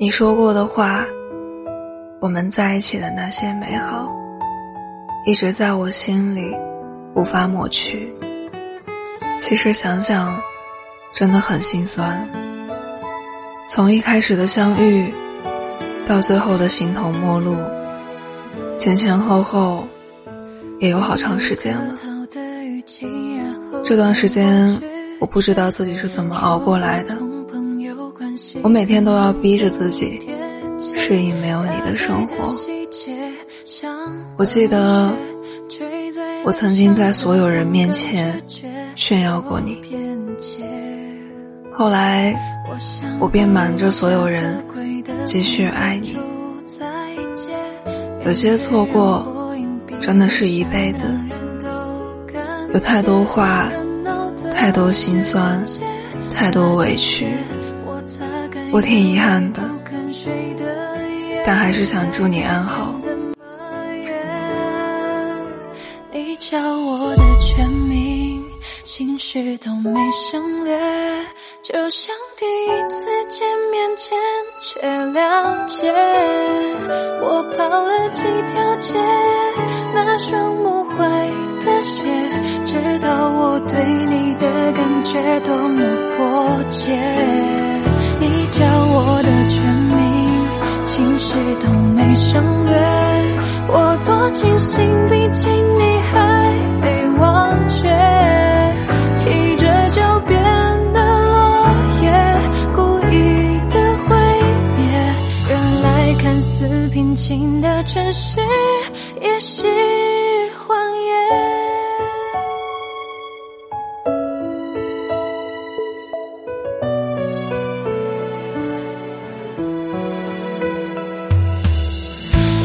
你说过的话，我们在一起的那些美好，一直在我心里无法抹去。其实想想，真的很心酸。从一开始的相遇，到最后的形同陌路，前前后后也有好长时间了。这段时间，我不知道自己是怎么熬过来的。我每天都要逼着自己适应没有你的生活。我记得我曾经在所有人面前炫耀过你，后来我便瞒着所有人继续爱你。有些错过真的是一辈子，有太多话，太多心酸，太多委屈。我挺遗憾的，但还是想祝你安好。你叫我的全名，心事都没省略，就像第一次见面前却了解。我跑了几条街，那双磨坏的鞋，知道我对你的感觉多么迫切。我的全名，心事都没省略。我多庆幸，毕竟你还没忘却。提着脚边的落叶，故意的毁灭。原来看似平静的城市，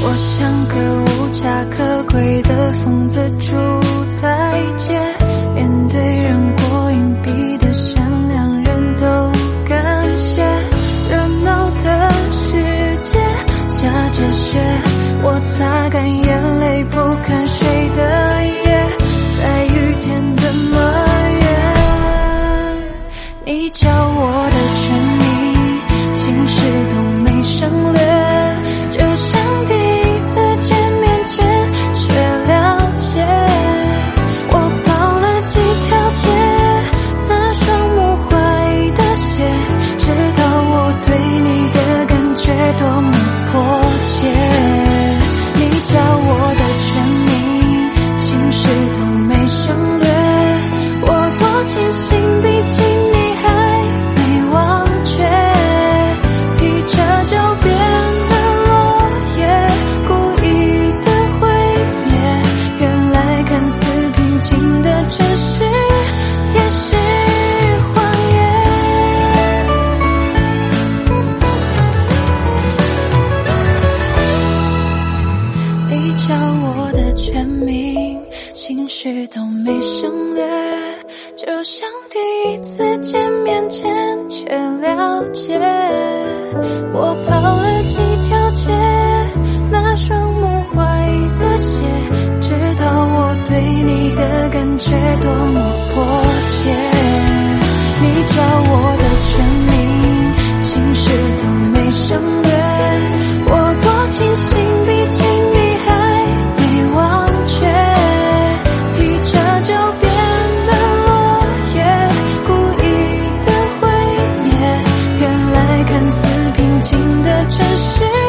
我像个无家可归的疯子，住情绪都没省略，就像第一次见面前却了解。看似平静的城市。